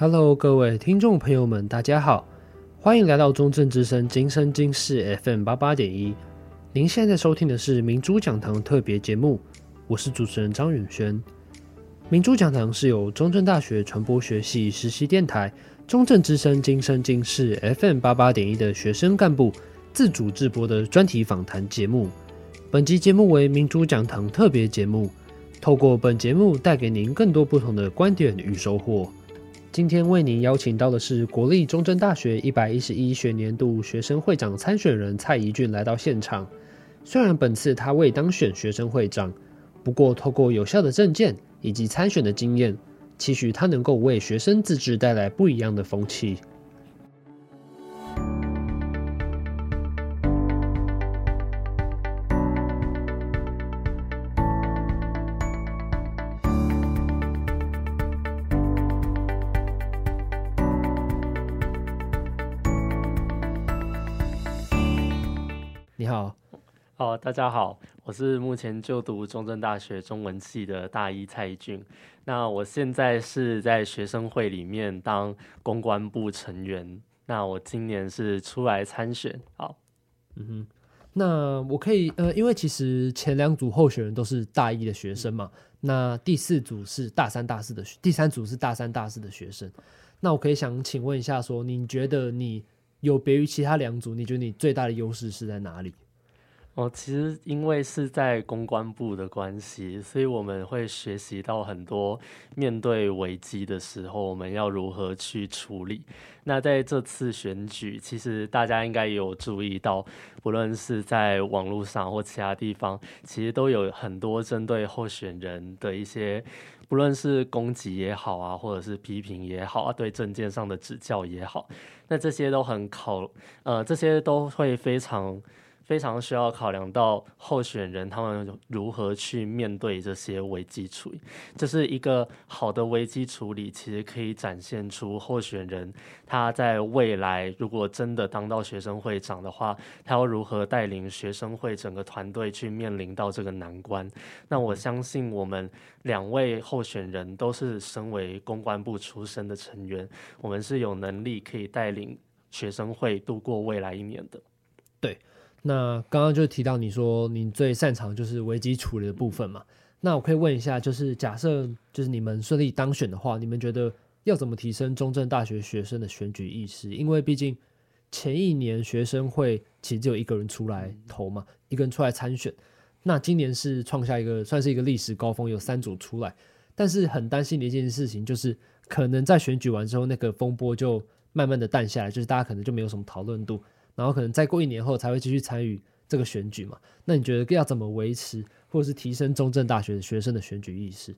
Hello，各位听众朋友们，大家好，欢迎来到中正之声今生今世 FM 八八点一。您现在收听的是明珠讲堂特别节目，我是主持人张允轩。明珠讲堂是由中正大学传播学系实习电台、中正之声今生今世 FM 八八点一的学生干部自主制播的专题访谈节目。本集节目为明珠讲堂特别节目，透过本节目带给您更多不同的观点与收获。今天为您邀请到的是国立中正大学一百一十一学年度学生会长参选人蔡宜俊来到现场。虽然本次他未当选学生会长，不过透过有效的证件以及参选的经验，期许他能够为学生自治带来不一样的风气。好，大家好，我是目前就读中正大学中文系的大一蔡宜俊。那我现在是在学生会里面当公关部成员。那我今年是出来参选。好，嗯哼，那我可以呃，因为其实前两组候选人都是大一的学生嘛，那第四组是大三、大四的学，第三组是大三、大四的学生。那我可以想请问一下说，说你觉得你有别于其他两组，你觉得你最大的优势是在哪里？哦，其实因为是在公关部的关系，所以我们会学习到很多面对危机的时候，我们要如何去处理。那在这次选举，其实大家应该有注意到，不论是在网络上或其他地方，其实都有很多针对候选人的一些，不论是攻击也好啊，或者是批评也好啊，对政见上的指教也好，那这些都很考，呃，这些都会非常。非常需要考量到候选人他们如何去面对这些危机处理，这是一个好的危机处理，其实可以展现出候选人他在未来如果真的当到学生会长的话，他要如何带领学生会整个团队去面临到这个难关。那我相信我们两位候选人都是身为公关部出身的成员，我们是有能力可以带领学生会度过未来一年的。对。那刚刚就提到你说你最擅长就是危机处理的部分嘛？那我可以问一下，就是假设就是你们顺利当选的话，你们觉得要怎么提升中正大学学生的选举意识？因为毕竟前一年学生会其实只有一个人出来投嘛，一个人出来参选。那今年是创下一个算是一个历史高峰，有三组出来，但是很担心的一件事情就是，可能在选举完之后，那个风波就慢慢的淡下来，就是大家可能就没有什么讨论度。然后可能再过一年后才会继续参与这个选举嘛？那你觉得要怎么维持或者是提升中正大学的学生的选举意识？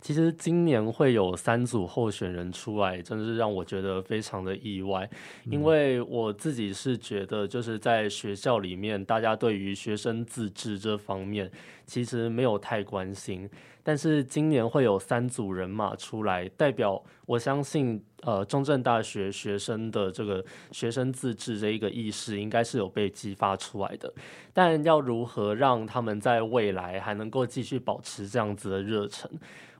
其实今年会有三组候选人出来，真的是让我觉得非常的意外。因为我自己是觉得，就是在学校里面，大家对于学生自治这方面其实没有太关心。但是今年会有三组人马出来，代表我相信，呃，中正大学学生的这个学生自治这一个意识，应该是有被激发出来的。但要如何让他们在未来还能够继续保持这样子的热忱？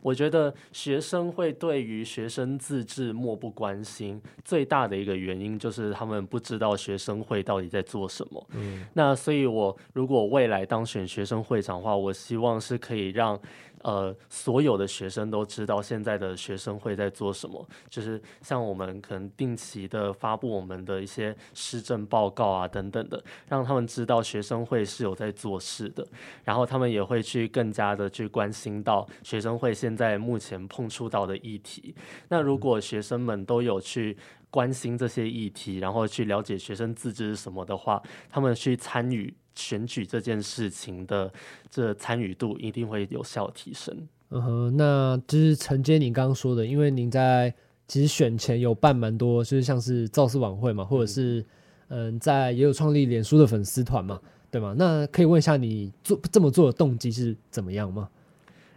我觉得学生会对于学生自治漠不关心，最大的一个原因就是他们不知道学生会到底在做什么。嗯，那所以我如果未来当选学生会长的话，我希望是可以让。呃，所有的学生都知道现在的学生会在做什么，就是像我们可能定期的发布我们的一些施政报告啊等等的，让他们知道学生会是有在做事的，然后他们也会去更加的去关心到学生会现在目前碰触到的议题。那如果学生们都有去关心这些议题，然后去了解学生自治什么的话，他们去参与。选举这件事情的这参与度一定会有效提升。嗯哼，那就是承接您刚刚说的，因为您在其实选前有办蛮多，就是像是造势晚会嘛，或者是嗯，在也有创立脸书的粉丝团嘛，对吗？那可以问一下你做这么做的动机是怎么样吗？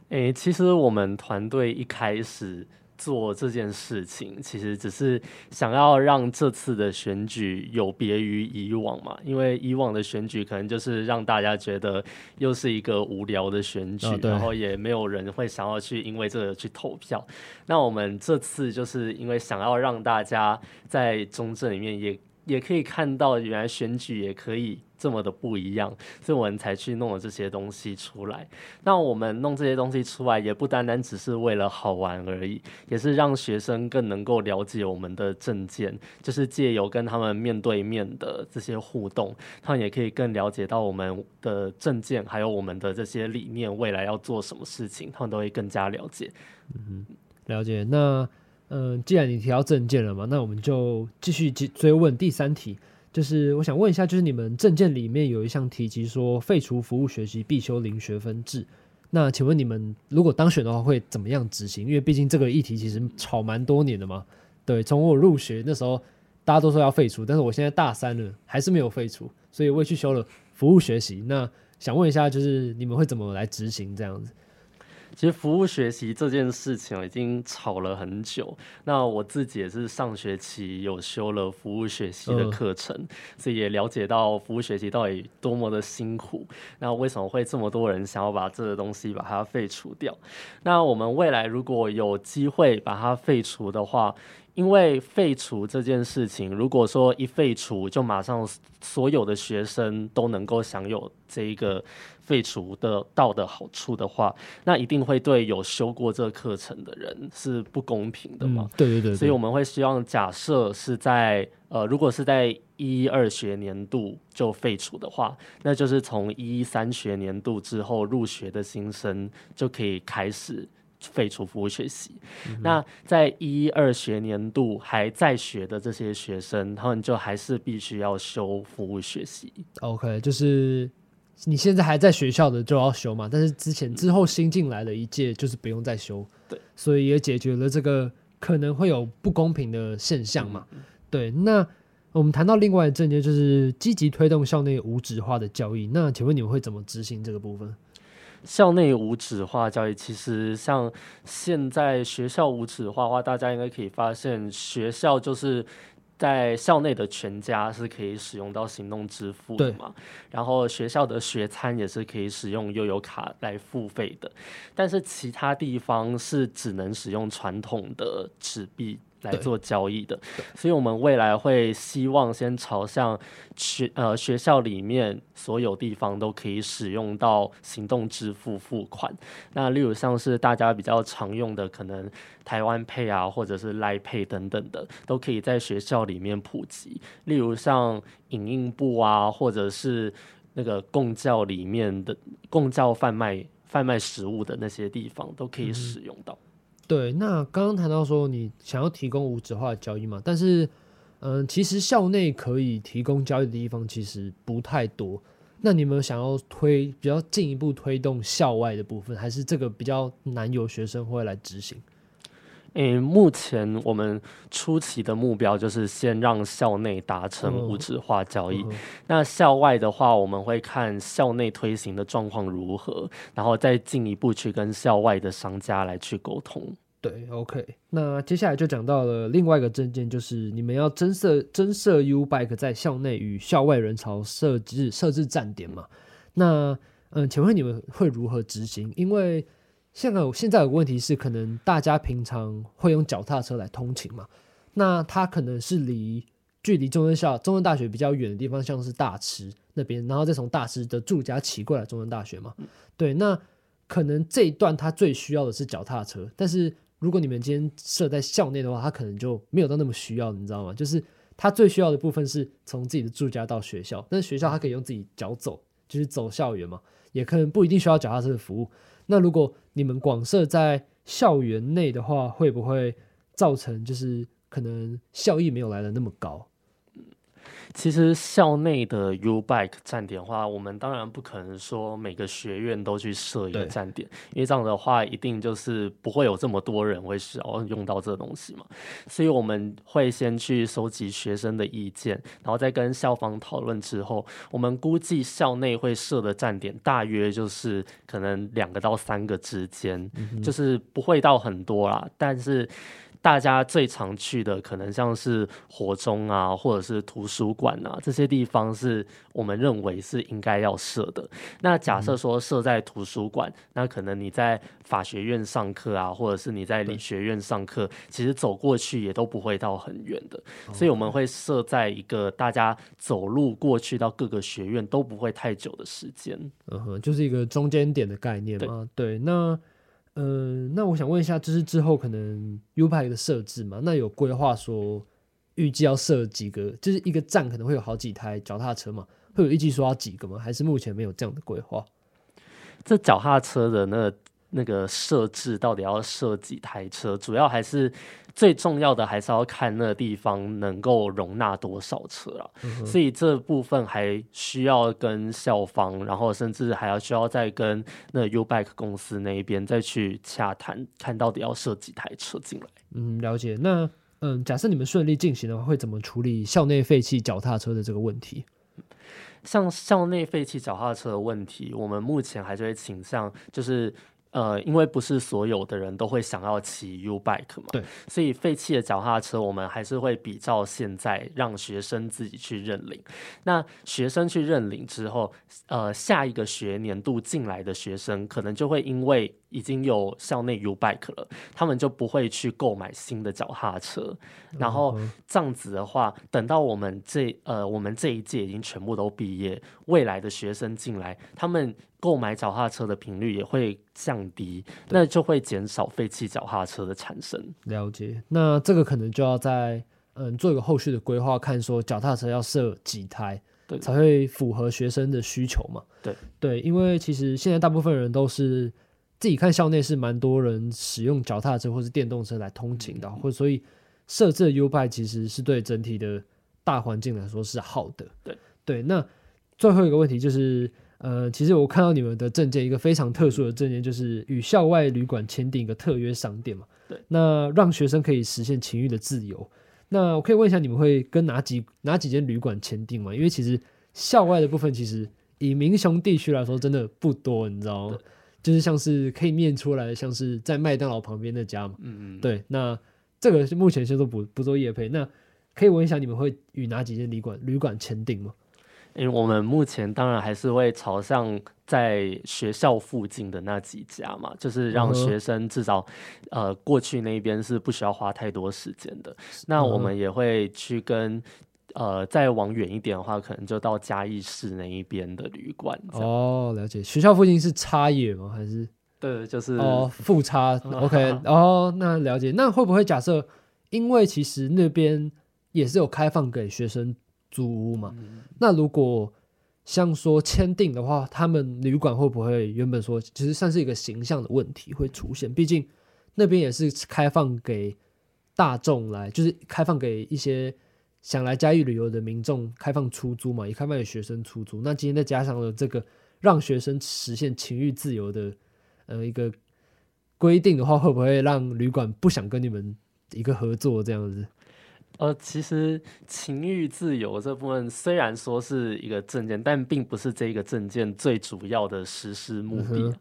诶、欸，其实我们团队一开始。做这件事情，其实只是想要让这次的选举有别于以往嘛，因为以往的选举可能就是让大家觉得又是一个无聊的选举，哦、然后也没有人会想要去因为这个去投票。那我们这次就是因为想要让大家在中正里面也也可以看到，原来选举也可以。这么的不一样，所以我们才去弄了这些东西出来。那我们弄这些东西出来，也不单单只是为了好玩而已，也是让学生更能够了解我们的政见，就是借由跟他们面对面的这些互动，他们也可以更了解到我们的政见，还有我们的这些理念，未来要做什么事情，他们都会更加了解。嗯，了解。那嗯、既然你提到证件了嘛，那我们就继续追问第三题。就是我想问一下，就是你们证件里面有一项提及说废除服务学习必修零学分制，那请问你们如果当选的话会怎么样执行？因为毕竟这个议题其实吵蛮多年的嘛。对，从我入学那时候大家都说要废除，但是我现在大三了还是没有废除，所以我也去修了服务学习。那想问一下，就是你们会怎么来执行这样子？其实服务学习这件事情已经吵了很久。那我自己也是上学期有修了服务学习的课程，嗯，所以也了解到服务学习到底多么的辛苦。那为什么会这么多人想要把这个东西把它废除掉？那我们未来如果有机会把它废除的话，因为废除这件事情，如果说一废除就马上所有的学生都能够享有这一个废除的到的好处的话，那一定会对有修过这个课程的人是不公平的嘛？嗯、对，对对对。所以我们会希望，假设是在呃，如果是在一二学年度就废除的话，那就是从一三学年度之后入学的新生就可以开始。废除服务学习，嗯，那在一二学年度还在学的这些学生，他们就还是必须要修服务学习。OK，就是你现在还在学校的就要修嘛，但是之前之后新进来的一届就是不用再修。对，所以也解决了这个可能会有不公平的现象嘛。嗯、对，那我们谈到另外的政见，就是积极推动校内无纸化的教育。那请问你们会怎么执行这个部分？校内无纸化教育，其实像现在学校无纸化的话，大家应该可以发现，学校就是在校内的全家是可以使用到行动支付的嘛。然后学校的学餐也是可以使用悠游卡来付费的，但是其他地方是只能使用传统的纸币。来做交易的，所以我们未来会希望先朝向学呃学校里面所有地方都可以使用到行动支付付款。那例如像是大家比较常用的，可能台湾 Pay 啊，或者是 Line Pay 等等的，都可以在学校里面普及。例如像影印部啊，或者是那个共教里面的共教贩卖贩卖食物的那些地方，都可以使用到。嗯对，那刚刚谈到说你想要提供无纸化的交易嘛，但是，嗯、其实校内可以提供交易的地方其实不太多。那你们想要推比较进一步推动校外的部分，还是这个比较难有学生会来执行？诶，目前我们初期的目标就是先让校内达成无纸化交易。Uh. 那校外的话，我们会看校内推行的状况如何，然后再进一步去跟校外的商家来去沟通。对，OK。那接下来就讲到了另外一个证件，就是你们要增设增设 U Bike 在校内与校外人潮设置设置站点嘛？那嗯，请问你们会如何执行？因为现在现在有个问题是，可能大家平常会用脚踏车来通勤嘛？那他可能是离距离中正校、中正大学比较远的地方，像是大池那边，然后再从大池的住家骑过来中正大学嘛？对，那可能这一段他最需要的是脚踏车，但是如果你们今天设在校内的话，他可能就没有到那么需要，你知道吗？就是他最需要的部分是从自己的住家到学校，但是学校他可以用自己脚走，就是走校园嘛，也可能不一定需要脚踏车的服务。那如果你们广设在校园内的话，会不会造成就是可能效益没有来的那么高？其实校内的 U Bike 站点的话，我们当然不可能说每个学院都去设一个站点，因为这样的话一定就是不会有这么多人会需要用到这个东西嘛。所以我们会先去收集学生的意见，然后再跟校方讨论之后，我们估计校内会设的站点大约就是可能两个到三个之间，嗯，就是不会到很多啦，但是。大家最常去的可能像是火中啊，或者是图书馆啊，这些地方是我们认为是应该要设的。那假设说设在图书馆，嗯，那可能你在法学院上课啊，或者是你在理学院上课，其实走过去也都不会到很远的。所以我们会设在一个大家走路过去到各个学院都不会太久的时间。嗯哼，就是一个中间点的概念嘛。对，对，那。嗯、呃，那我想问一下，就是之后可能 U 盘的设置嘛？那有规划说预计要设几个？就是一个站可能会有好几台脚踏车嘛？会有预计说要几个吗？还是目前没有这样的规划？这脚踏车的那、那个设置到底要设几台车？主要还是。最重要的还是要看那个地方能够容纳多少车啊，嗯，所以这部分还需要跟校方，然后甚至还要需要再跟那 U-Bike 公司那一边再去洽谈，看到底要设几台车进来。嗯，了解。那嗯，假设你们顺利进行的话，会怎么处理校内废弃脚踏车的这个问题？像校内废弃脚踏车的问题，我们目前还是会倾向就是。呃，因为不是所有的人都会想要骑 U bike 嘛，对，所以废弃的脚踏车我们还是会比照现在让学生自己去认领。那学生去认领之后，呃，下一个学年度进来的学生可能就会因为已经有校内 U bike 了，他们就不会去购买新的脚踏车。然后这样子的话，等到我们这呃我们这一届已经全部都毕业，未来的学生进来，他们。购买脚踏车的频率也会降低，那就会减少废弃脚踏车的产生。了解，那这个可能就要在嗯做一个后续的规划，看说脚踏车要设几台，对，才会符合学生的需求嘛。对对，因为其实现在大部分人都是自己看校内是蛮多人使用脚踏车或是电动车来通勤的，嗯、或所以设置的 U-Bike 其实是对整体的大环境来说是好的。对对，那最后一个问题就是。呃，其实我看到你们的证件，一个非常特殊的证件，就是与校外旅馆签订一个特约商店嘛。对。那让学生可以实现情欲的自由。那我可以问一下，你们会跟哪几哪几间旅馆签订吗？因为其实校外的部分，其实以民雄地区来说，真的不多，你知道吗？就是像是可以念出来，像是在麦当劳旁边那家嘛。嗯嗯。对，那这个是目前先说不不做业配。那可以问一下，你们会与哪几间旅馆旅馆签订吗？因为我们目前当然还是会朝向在学校附近的那几家嘛，就是让学生至少呃过去那边是不需要花太多时间的。那我们也会去跟呃再往远一点的话，可能就到嘉义市那一边的旅馆。哦，了解。学校附近是插野吗？还是？对，就是哦，副插。OK，哦，那了解。那会不会假设，因为其实那边也是有开放给学生。租屋嘛，那如果像说签订的话，他们旅馆会不会原本说其实算是一个形象的问题会出现？毕竟那边也是开放给大众来，就是开放给一些想来嘉义旅游的民众开放出租嘛，也开放给学生出租。那今天再加上了这个让学生实现情欲自由的呃一个规定的话，会不会让旅馆不想跟你们一个合作这样子？呃，其实情欲自由这部分虽然说是一个证件，但并不是这个证件最主要的实施目的。嗯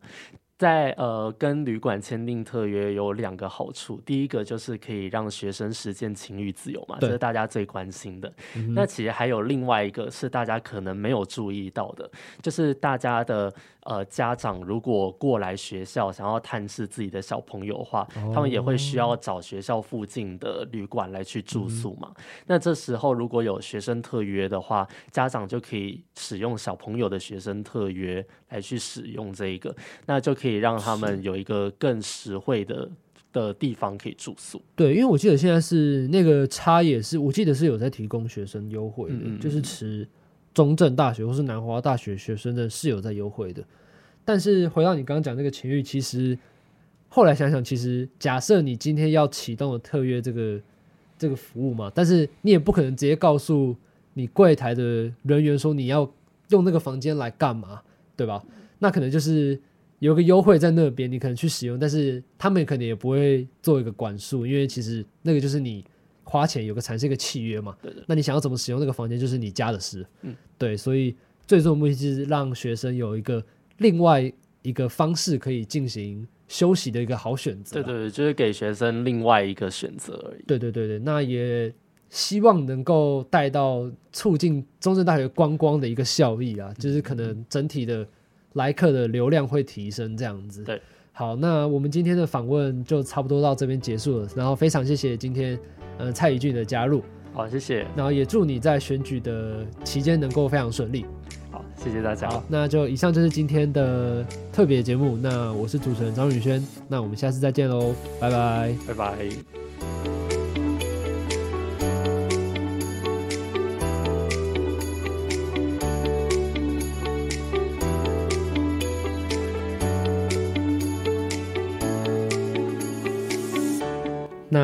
在呃跟旅馆签订特约有两个好处，第一个就是可以让学生实践情欲自由嘛，这是大家最关心的。嗯。那其实还有另外一个是大家可能没有注意到的，就是大家的呃家长如果过来学校想要探视自己的小朋友的话，哦，他们也会需要找学校附近的旅馆来去住宿嘛。嗯。那这时候如果有学生特约的话，家长就可以使用小朋友的学生特约来去使用这一个，那就可以。可以让他们有一个更实惠的的地方可以住宿。对，因为我记得现在是那个差也是，我记得是有在提供学生优惠的，嗯嗯，就是持中正大学或是南华大学学生的是有在优惠的。但是回到你刚刚讲那个情欲，其实后来想想，其实假设你今天要启动了特约这个这个服务嘛，但是你也不可能直接告诉你柜台的人员说你要用那个房间来干嘛，对吧？那可能就是有个优惠在那边，你可能去使用，但是他们可能也不会做一个管束，因为其实那个就是你花钱有个产生一个契约嘛。对的。那你想要怎么使用那个房间，就是你家的事。嗯，对，所以最终的目的就是让学生有一个另外一个方式可以进行休息的一个好选择。对对对，就是给学生另外一个选择而已。对对对对，那也希望能够带到促进中正大学观光的一个效益啊，就是可能整体的。来客的流量会提升，这样子。对，好，那我们今天的访问就差不多到这边结束了。然后非常谢谢今天，呃，蔡宜俊的加入。好，谢谢。然后也祝你在选举的期间能够非常顺利。好，谢谢大家。好，那就以上就是今天的特别节目。那我是主持人张宇轩，那我们下次再见喽，拜拜，拜拜。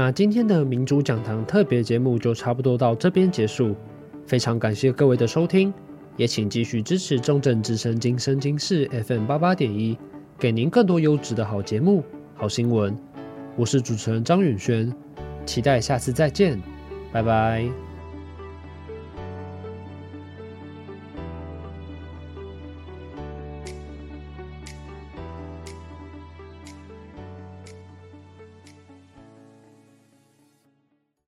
那今天的民主讲堂特别节目就差不多到这边结束，非常感谢各位的收听，也请继续支持中正之声今生今世 FM 八八点一，给您更多优质的好节目、好新闻。我是主持人张允轩，期待下次再见，拜拜。